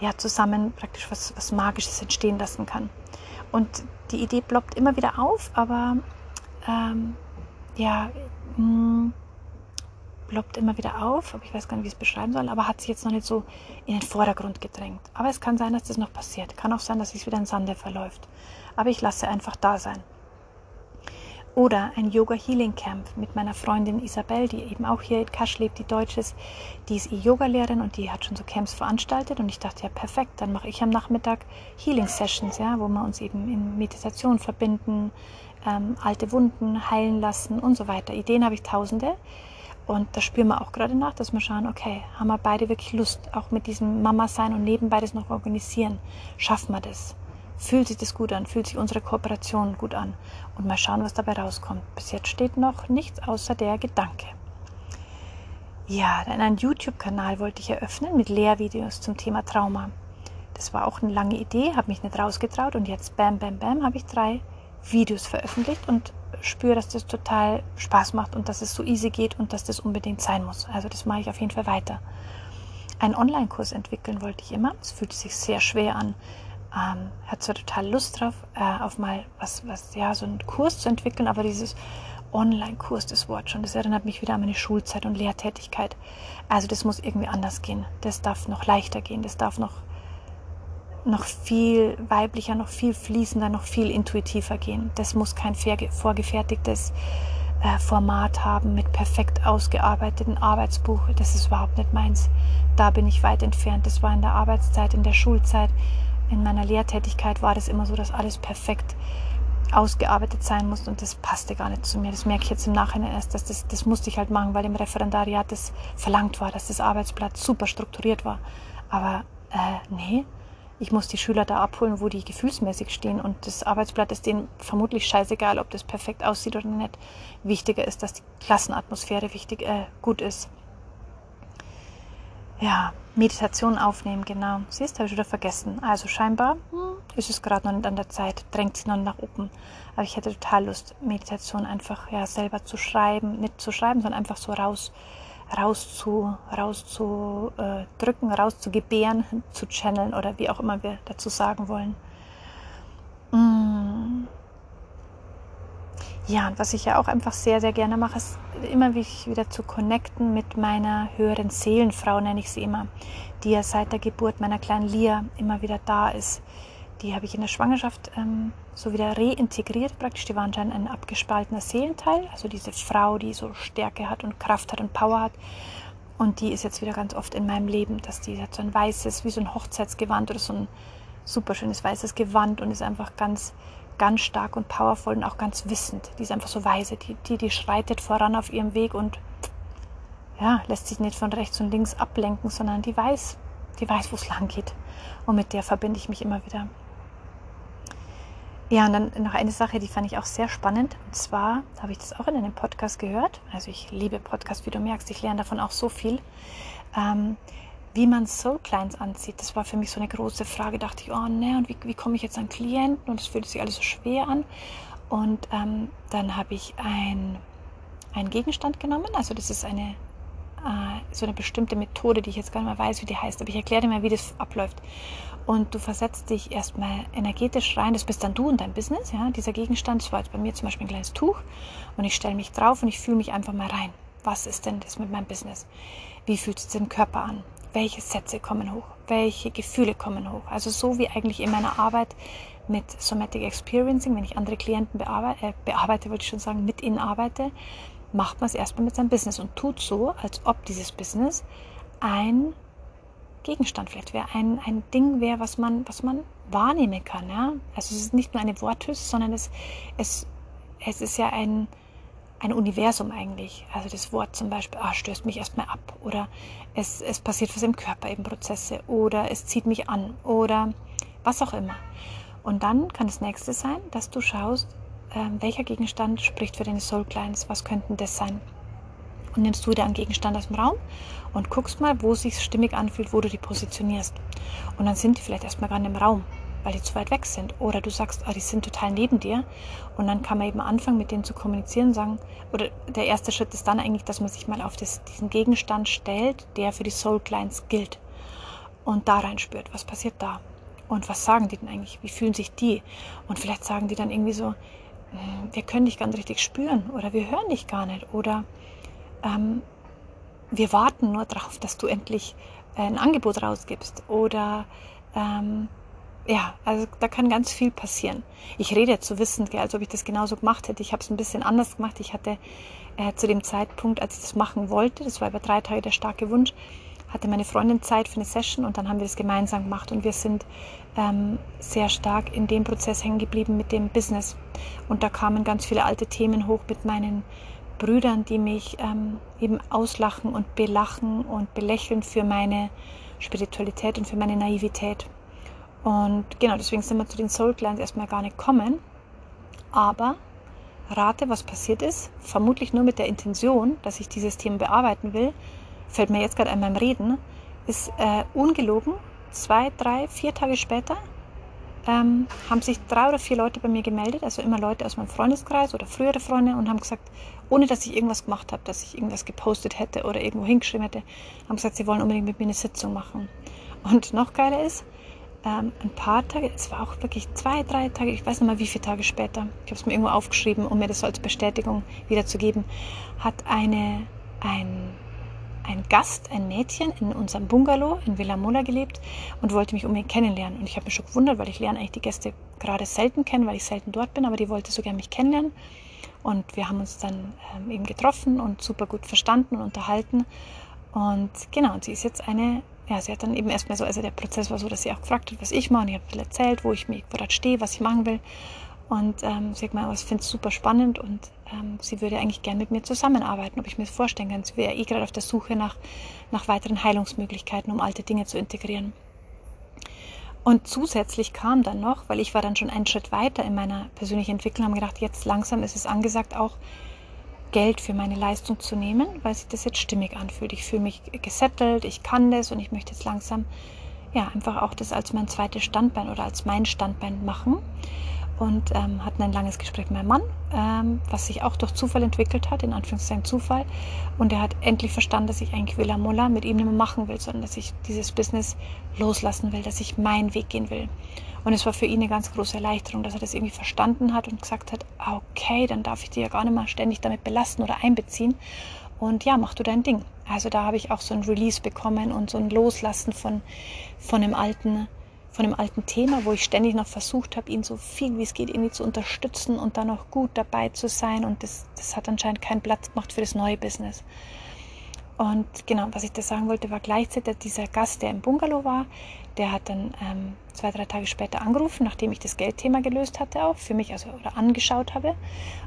ja, zusammen praktisch was, was Magisches entstehen lassen kann. Und die Idee ploppt immer wieder auf, aber ähm, ja, mh, hm, ploppt immer wieder auf, aber ich weiß gar nicht, wie ich es beschreiben soll, aber hat sich jetzt noch nicht so in den Vordergrund gedrängt. Aber es kann sein, dass das noch passiert. Kann auch sein, dass es wieder in Sande verläuft. Aber ich lasse einfach da sein. Oder ein Yoga Healing Camp mit meiner Freundin Isabel, die eben auch hier in Kasch lebt, die Deutsch ist. Die ist E-Yoga-Lehrerin und die hat schon so Camps veranstaltet. Und ich dachte, ja, perfekt, dann mache ich am Nachmittag Healing Sessions, ja, wo wir uns eben in Meditation verbinden, ähm, alte Wunden heilen lassen und so weiter. Ideen habe ich tausende. Und da spüren wir auch gerade nach, dass wir schauen, okay, haben wir beide wirklich Lust, auch mit diesem Mama sein und nebenbei das noch organisieren? Schaffen wir das? Fühlt sich das gut an? Fühlt sich unsere Kooperation gut an? Und mal schauen, was dabei rauskommt. Bis jetzt steht noch nichts außer der Gedanke. Ja, dann einen YouTube-Kanal wollte ich eröffnen mit Lehrvideos zum Thema Trauma. Das war auch eine lange Idee, habe mich nicht rausgetraut und jetzt, bam, bam, bam, habe ich drei Videos veröffentlicht und spüre, dass das total Spaß macht und dass es so easy geht und dass das unbedingt sein muss. Also das mache ich auf jeden Fall weiter. Einen Online-Kurs entwickeln wollte ich immer. Es fühlt sich sehr schwer an, ähm, hat zwar total Lust drauf, äh, auf mal was, was, ja, so einen Kurs zu entwickeln, aber dieses Online-Kurs, das Wort schon, das erinnert mich wieder an meine Schulzeit und Lehrtätigkeit. Also das muss irgendwie anders gehen. Das darf noch leichter gehen, das darf noch, noch viel weiblicher, noch viel fließender, noch viel intuitiver gehen. Das muss kein vorgefertigtes äh, Format haben mit perfekt ausgearbeiteten Arbeitsbuch. Das ist überhaupt nicht meins. Da bin ich weit entfernt. Das war in der Arbeitszeit, in der Schulzeit in meiner Lehrtätigkeit war das immer so, dass alles perfekt ausgearbeitet sein muss und das passte gar nicht zu mir. Das merke ich jetzt im Nachhinein erst, dass das, das musste ich halt machen, weil im Referendariat das verlangt war, dass das Arbeitsblatt super strukturiert war. Aber äh, nee, ich muss die Schüler da abholen, wo die gefühlsmäßig stehen und das Arbeitsblatt ist denen vermutlich scheißegal, ob das perfekt aussieht oder nicht. Wichtiger ist, dass die Klassenatmosphäre wichtig, äh, gut ist. Ja, Meditation aufnehmen, genau. Siehst habe ich wieder vergessen. Also scheinbar hm, ist es gerade noch nicht an der Zeit, drängt sich noch nach oben. Aber ich hätte total Lust, Meditation einfach ja selber zu schreiben, nicht zu schreiben, sondern einfach so raus, raus zu, raus zu äh, drücken, raus zu gebären, zu channeln oder wie auch immer wir dazu sagen wollen. Mm. Ja, und was ich ja auch einfach sehr, sehr gerne mache, ist immer wieder zu connecten mit meiner höheren Seelenfrau, nenne ich sie immer, die ja seit der Geburt meiner kleinen Lia immer wieder da ist. Die habe ich in der Schwangerschaft ähm, so wieder reintegriert, praktisch. Die war anscheinend ein abgespaltener Seelenteil, also diese Frau, die so Stärke hat und Kraft hat und Power hat. Und die ist jetzt wieder ganz oft in meinem Leben, dass die hat so ein weißes, wie so ein Hochzeitsgewand oder so ein super schönes weißes Gewand und ist einfach ganz ganz stark und powerful und auch ganz wissend. Die ist einfach so weise. Die, die, die schreitet voran auf ihrem Weg und ja, lässt sich nicht von rechts und links ablenken, sondern die weiß, die weiß, wo es lang geht. Und mit der verbinde ich mich immer wieder. Ja, und dann noch eine Sache, die fand ich auch sehr spannend. Und zwar habe ich das auch in einem Podcast gehört. Also ich liebe Podcasts, wie du merkst. Ich lerne davon auch so viel. Ähm, wie man Soul Clients anzieht, das war für mich so eine große Frage. Dachte ich, oh ne, und wie, wie komme ich jetzt an Klienten? Und es fühlt sich alles so schwer an. Und ähm, dann habe ich ein, einen Gegenstand genommen. Also das ist eine äh, so eine bestimmte Methode, die ich jetzt gar nicht mehr weiß, wie die heißt, aber ich erkläre dir mal, wie das abläuft. Und du versetzt dich erstmal energetisch rein, das bist dann du und dein Business, ja, dieser Gegenstand, das war jetzt bei mir zum Beispiel ein kleines Tuch und ich stelle mich drauf und ich fühle mich einfach mal rein. Was ist denn das mit meinem Business? Wie fühlt es im Körper an? welche Sätze kommen hoch, welche Gefühle kommen hoch. Also so wie eigentlich in meiner Arbeit mit Somatic Experiencing, wenn ich andere Klienten bearbeite, äh, bearbeite wollte ich schon sagen, mit ihnen arbeite, macht man es erstmal mit seinem Business und tut so, als ob dieses Business ein Gegenstand vielleicht wäre, ein, ein Ding wäre, was man, was man wahrnehmen kann. Ja? Also es ist nicht nur eine Worthülse, sondern es, es, es ist ja ein, ein Universum eigentlich. Also das Wort zum Beispiel, ah, stößt mich erstmal ab oder es, es passiert was im Körper, eben Prozesse oder es zieht mich an oder was auch immer. Und dann kann das nächste sein, dass du schaust, äh, welcher Gegenstand spricht für deine Soul Clients, was könnten das sein. Und nimmst du dir einen Gegenstand aus dem Raum und guckst mal, wo es sich stimmig anfühlt, wo du die positionierst. Und dann sind die vielleicht erstmal gar nicht im Raum. weil die zu weit weg sind. Oder du sagst, ah, die sind total neben dir. Und dann kann man eben anfangen, mit denen zu kommunizieren, sagen, oder der erste Schritt ist dann eigentlich, dass man sich mal auf das, diesen Gegenstand stellt, der für die Soul Clients gilt. Und da rein spürt, was passiert da? Und was sagen die denn eigentlich? Wie fühlen sich die? Und vielleicht sagen die dann irgendwie so, hm, wir können dich gar nicht richtig spüren oder wir hören dich gar nicht oder ähm, wir warten nur darauf, dass du endlich ein Angebot rausgibst oder ähm, ja, also da kann ganz viel passieren. Ich rede jetzt so wissend, als ob ich das genauso gemacht hätte. Ich habe es ein bisschen anders gemacht. Ich hatte äh, zu dem Zeitpunkt, als ich das machen wollte, das war über drei Tage der starke Wunsch, hatte meine Freundin Zeit für eine Session und dann haben wir das gemeinsam gemacht und wir sind ähm, sehr stark in dem Prozess hängen geblieben mit dem Business. Und da kamen ganz viele alte Themen hoch mit meinen Brüdern, die mich ähm, eben auslachen und belachen und belächeln für meine Spiritualität und für meine Naivität. Und genau, deswegen sind wir zu den Soul Clients erstmal gar nicht kommen. Aber rate, was passiert ist, vermutlich nur mit der Intention, dass ich dieses Thema bearbeiten will, fällt mir jetzt gerade an beim Reden, ist äh, ungelogen, zwei, drei, vier Tage später ähm, haben sich drei oder vier Leute bei mir gemeldet, also immer Leute aus meinem Freundeskreis oder frühere Freunde und haben gesagt, ohne dass ich irgendwas gemacht habe, dass ich irgendwas gepostet hätte oder irgendwo hingeschrieben hätte, haben gesagt, sie wollen unbedingt mit mir eine Sitzung machen. Und noch geiler ist, ähm, ein paar Tage, es war auch wirklich zwei, drei Tage, ich weiß nicht mal wie viele Tage später, ich habe es mir irgendwo aufgeschrieben, um mir das als Bestätigung wiederzugeben, hat eine, ein ein Gast, ein Mädchen in unserem Bungalow in Villa Mola gelebt und wollte mich unbedingt kennenlernen. Und ich habe mich schon gewundert, weil ich lerne eigentlich die Gäste gerade selten kennen, weil ich selten dort bin, aber die wollte so gerne mich kennenlernen. Und wir haben uns dann ähm, eben getroffen und super gut verstanden und unterhalten. Und genau, und sie ist jetzt eine, ja, sie hat dann eben erstmal so, also der Prozess war so, dass sie auch gefragt hat, was ich mache. Und ich habe erzählt, wo ich mich gerade stehe, was ich machen will. Und ähm, sie hat gemeint, ich finde es super spannend und ähm, sie würde eigentlich gerne mit mir zusammenarbeiten, ob ich mir das vorstellen kann. Sie wäre eh gerade auf der Suche nach, nach weiteren Heilungsmöglichkeiten, um alte Dinge zu integrieren. Und zusätzlich kam dann noch, weil ich war dann schon einen Schritt weiter in meiner persönlichen Entwicklung, habe gedacht, jetzt langsam ist es angesagt, auch Geld für meine Leistung zu nehmen, weil sich das jetzt stimmig anfühlt. Ich fühle mich gesettelt, ich kann das und ich möchte jetzt langsam ja einfach auch das als mein zweites Standbein oder als mein Standbein machen und ähm, hatten ein langes Gespräch mit meinem Mann, ähm, was sich auch durch Zufall entwickelt hat, in Anführungszeichen Zufall. Und er hat endlich verstanden, dass ich eigentlich Villa Molla mit ihm nicht mehr machen will, sondern dass ich dieses Business loslassen will, dass ich meinen Weg gehen will. Und es war für ihn eine ganz große Erleichterung, dass er das irgendwie verstanden hat und gesagt hat, okay, dann darf ich dir ja gar nicht mal ständig damit belasten oder einbeziehen. Und ja, mach du dein Ding. Also da habe ich auch so ein Release bekommen und so ein Loslassen von, von dem alten von dem alten Thema, wo ich ständig noch versucht habe, ihn so viel wie es geht irgendwie zu unterstützen und dann auch gut dabei zu sein. Und das, das hat anscheinend keinen Platz gemacht für das neue Business. Und genau, was ich da sagen wollte, war gleichzeitig dieser Gast, der im Bungalow war, der hat dann ähm, zwei, drei Tage später angerufen, nachdem ich das Geldthema gelöst hatte, auch für mich, also oder angeschaut habe,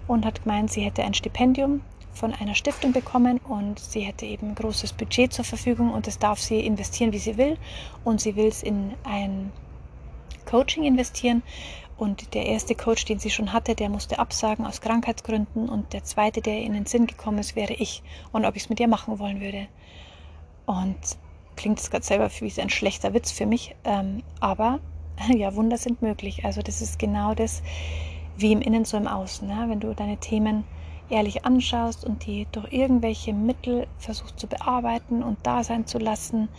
und hat gemeint, sie hätte ein Stipendium von einer Stiftung bekommen und sie hätte eben großes Budget zur Verfügung und das darf sie investieren, wie sie will. Und sie will es in ein Coaching investieren. Und der erste Coach, den sie schon hatte, der musste absagen aus Krankheitsgründen. Und der zweite, der in den Sinn gekommen ist, wäre ich. Und ob ich es mit ihr machen wollen würde. Und klingt es gerade selber wie ein schlechter Witz für mich. Ähm, aber ja, Wunder sind möglich. Also das ist genau das, wie im Innen so im Außen. Ne? Wenn du deine Themen ehrlich anschaust und die durch irgendwelche Mittel versuchst zu bearbeiten und da sein zu lassen,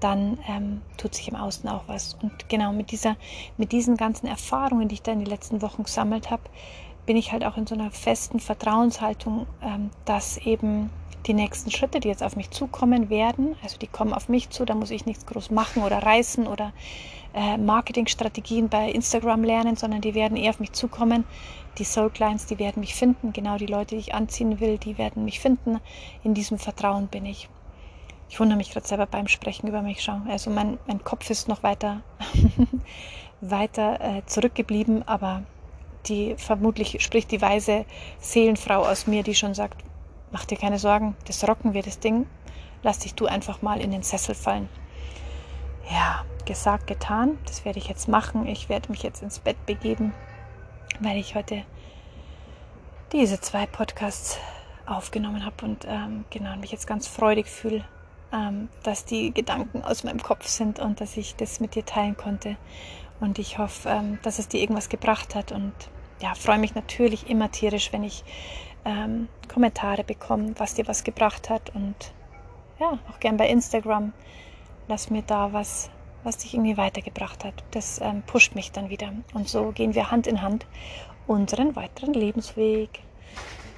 dann ähm, tut sich im Außen auch was. Und genau mit dieser, mit diesen ganzen Erfahrungen, die ich da in den letzten Wochen gesammelt habe, bin ich halt auch in so einer festen Vertrauenshaltung, ähm, dass eben die nächsten Schritte, die jetzt auf mich zukommen werden, also die kommen auf mich zu, da muss ich nichts groß machen oder reißen oder äh, Marketingstrategien bei Instagram lernen, sondern die werden eher auf mich zukommen. Die Soul Clients, die werden mich finden. Genau die Leute, die ich anziehen will, die werden mich finden. In diesem Vertrauen bin ich. Ich wundere mich gerade selber beim Sprechen über mich. Schau, also mein, mein Kopf ist noch weiter, weiter äh, zurückgeblieben, aber die vermutlich spricht die weise Seelenfrau aus mir, die schon sagt, mach dir keine Sorgen, das rocken wir das Ding. Lass dich du einfach mal in den Sessel fallen. Ja, gesagt, getan. Das werde ich jetzt machen. Ich werde mich jetzt ins Bett begeben weil ich heute diese zwei Podcasts aufgenommen habe und ähm, genau mich jetzt ganz freudig fühle, ähm, dass die Gedanken aus meinem Kopf sind und dass ich das mit dir teilen konnte. Und ich hoffe, ähm, dass es dir irgendwas gebracht hat. Und ja, freue mich natürlich immer tierisch, wenn ich ähm, Kommentare bekomme, was dir was gebracht hat. Und ja, auch gern bei Instagram. Lass mir da was, was dich irgendwie weitergebracht hat. Das ähm, pusht mich dann wieder. Und so gehen wir Hand in Hand unseren weiteren Lebensweg.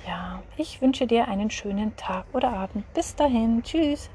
Ja, ich wünsche dir einen schönen Tag oder Abend. Bis dahin. Tschüss.